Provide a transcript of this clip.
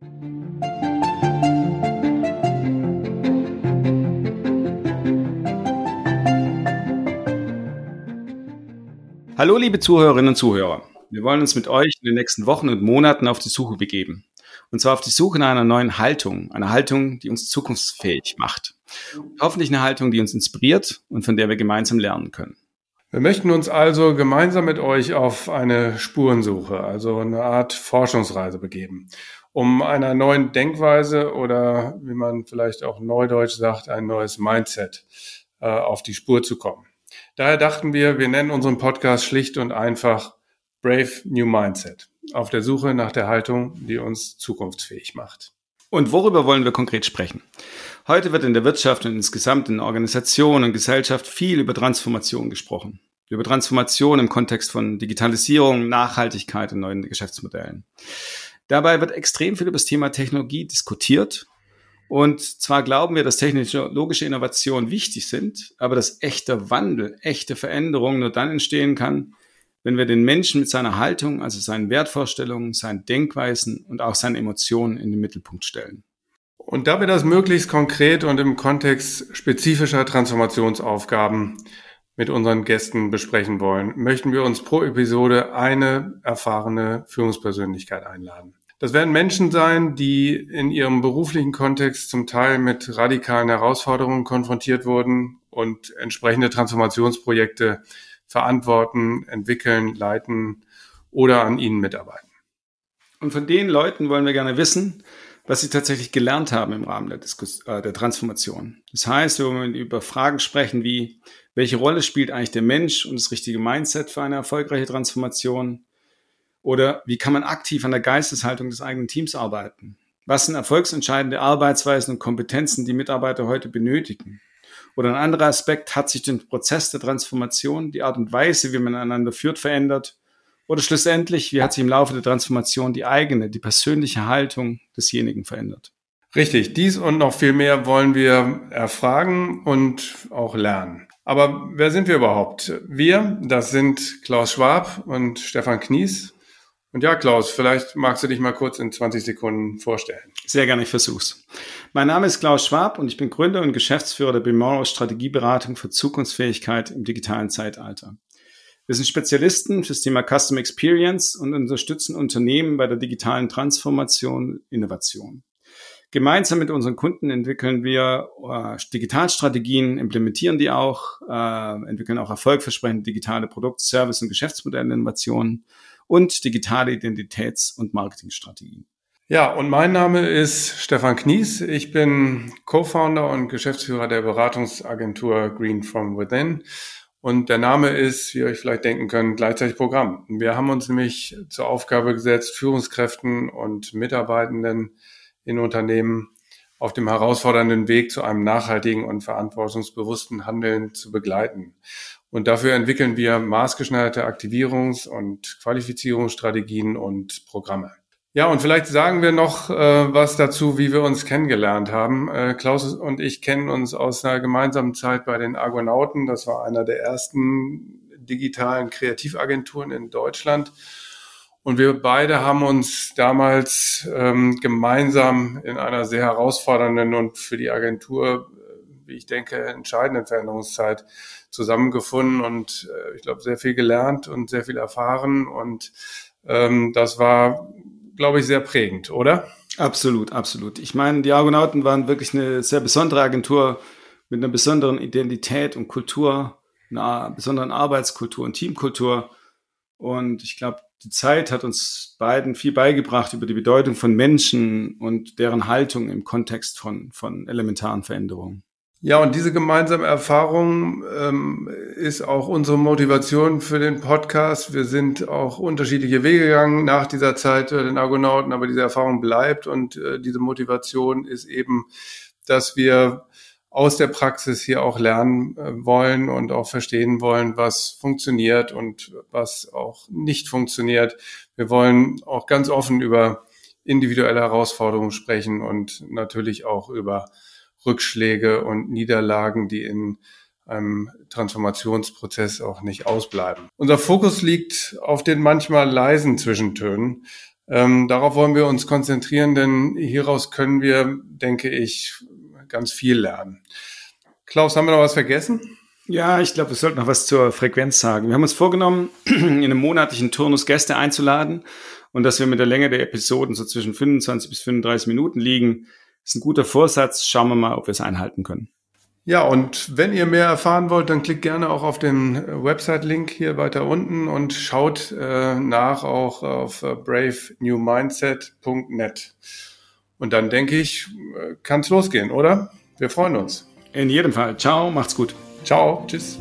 Hallo liebe Zuhörerinnen und Zuhörer. Wir wollen uns mit euch in den nächsten Wochen und Monaten auf die Suche begeben. Und zwar auf die Suche nach einer neuen Haltung, einer Haltung, die uns zukunftsfähig macht. Und hoffentlich eine Haltung, die uns inspiriert und von der wir gemeinsam lernen können. Wir möchten uns also gemeinsam mit euch auf eine Spurensuche, also eine Art Forschungsreise begeben, um einer neuen Denkweise oder wie man vielleicht auch neudeutsch sagt, ein neues Mindset äh, auf die Spur zu kommen. Daher dachten wir, wir nennen unseren Podcast schlicht und einfach Brave New Mindset auf der Suche nach der Haltung, die uns zukunftsfähig macht. Und worüber wollen wir konkret sprechen? Heute wird in der Wirtschaft und insgesamt in Organisationen und Gesellschaft viel über Transformation gesprochen. Über Transformation im Kontext von Digitalisierung, Nachhaltigkeit und neuen Geschäftsmodellen. Dabei wird extrem viel über das Thema Technologie diskutiert. Und zwar glauben wir, dass technologische Innovationen wichtig sind, aber dass echter Wandel, echte Veränderung nur dann entstehen kann, wenn wir den Menschen mit seiner Haltung, also seinen Wertvorstellungen, seinen Denkweisen und auch seinen Emotionen in den Mittelpunkt stellen. Und da wir das möglichst konkret und im Kontext spezifischer Transformationsaufgaben mit unseren Gästen besprechen wollen, möchten wir uns pro Episode eine erfahrene Führungspersönlichkeit einladen. Das werden Menschen sein, die in ihrem beruflichen Kontext zum Teil mit radikalen Herausforderungen konfrontiert wurden und entsprechende Transformationsprojekte verantworten, entwickeln, leiten oder an ihnen mitarbeiten. Und von den Leuten wollen wir gerne wissen, was sie tatsächlich gelernt haben im Rahmen der, Diskus äh, der Transformation. Das heißt, wir wollen über Fragen sprechen wie, welche Rolle spielt eigentlich der Mensch und das richtige Mindset für eine erfolgreiche Transformation? Oder wie kann man aktiv an der Geisteshaltung des eigenen Teams arbeiten? Was sind erfolgsentscheidende Arbeitsweisen und Kompetenzen, die Mitarbeiter heute benötigen? Oder ein anderer Aspekt, hat sich den Prozess der Transformation, die Art und Weise, wie man einander führt, verändert? Oder schlussendlich, wie hat sich im Laufe der Transformation die eigene, die persönliche Haltung desjenigen verändert? Richtig, dies und noch viel mehr wollen wir erfragen und auch lernen. Aber wer sind wir überhaupt? Wir, das sind Klaus Schwab und Stefan Knies. Und ja, Klaus, vielleicht magst du dich mal kurz in 20 Sekunden vorstellen. Sehr gerne, ich versuch's. Mein Name ist Klaus Schwab und ich bin Gründer und Geschäftsführer der Bemoro Strategieberatung für Zukunftsfähigkeit im digitalen Zeitalter. Wir sind Spezialisten fürs Thema Custom Experience und unterstützen Unternehmen bei der digitalen Transformation, Innovation. Gemeinsam mit unseren Kunden entwickeln wir äh, Digitalstrategien, implementieren die auch, äh, entwickeln auch erfolgversprechende digitale Produkt-, Service- und Geschäftsmodellinnovationen und digitale Identitäts- und Marketingstrategien. Ja, und mein Name ist Stefan Knies. Ich bin Co-Founder und Geschäftsführer der Beratungsagentur Green from Within. Und der Name ist, wie ihr euch vielleicht denken könnt, gleichzeitig Programm. Wir haben uns nämlich zur Aufgabe gesetzt, Führungskräften und Mitarbeitenden in Unternehmen auf dem herausfordernden Weg zu einem nachhaltigen und verantwortungsbewussten Handeln zu begleiten. Und dafür entwickeln wir maßgeschneiderte Aktivierungs- und Qualifizierungsstrategien und Programme. Ja, und vielleicht sagen wir noch äh, was dazu, wie wir uns kennengelernt haben. Äh, Klaus und ich kennen uns aus einer gemeinsamen Zeit bei den Argonauten. Das war einer der ersten digitalen Kreativagenturen in Deutschland. Und wir beide haben uns damals ähm, gemeinsam in einer sehr herausfordernden und für die Agentur, wie ich denke, entscheidenden Veränderungszeit zusammengefunden und äh, ich glaube, sehr viel gelernt und sehr viel erfahren. Und ähm, das war, glaube ich, sehr prägend, oder? Absolut, absolut. Ich meine, die Argonauten waren wirklich eine sehr besondere Agentur mit einer besonderen Identität und Kultur, einer besonderen Arbeitskultur und Teamkultur. Und ich glaube, die Zeit hat uns beiden viel beigebracht über die Bedeutung von Menschen und deren Haltung im Kontext von, von elementaren Veränderungen. Ja, und diese gemeinsame Erfahrung ähm, ist auch unsere Motivation für den Podcast. Wir sind auch unterschiedliche Wege gegangen nach dieser Zeit äh, den Argonauten, aber diese Erfahrung bleibt und äh, diese Motivation ist eben, dass wir aus der Praxis hier auch lernen äh, wollen und auch verstehen wollen, was funktioniert und was auch nicht funktioniert. Wir wollen auch ganz offen über individuelle Herausforderungen sprechen und natürlich auch über Rückschläge und Niederlagen, die in einem Transformationsprozess auch nicht ausbleiben. Unser Fokus liegt auf den manchmal leisen Zwischentönen, Ähm, darauf wollen wir uns konzentrieren, denn hieraus können wir, denke ich, ganz viel lernen. Klaus, haben wir noch was vergessen? Ja, ich glaube, wir sollten noch was zur Frequenz sagen. Wir haben uns vorgenommen, in einem monatlichen Turnus Gäste einzuladen und dass wir mit der Länge der Episoden so zwischen 25 bis 35 Minuten liegen. Ist ein guter Vorsatz. Schauen wir mal, ob wir es einhalten können. Ja, und wenn ihr mehr erfahren wollt, dann klickt gerne auch auf den Website-Link hier weiter unten und schaut äh, nach auch auf äh, bravenewmindset.net. Und dann denke ich, äh, kann es losgehen, oder? Wir freuen uns. In jedem Fall. Ciao, macht's gut. Ciao, tschüss.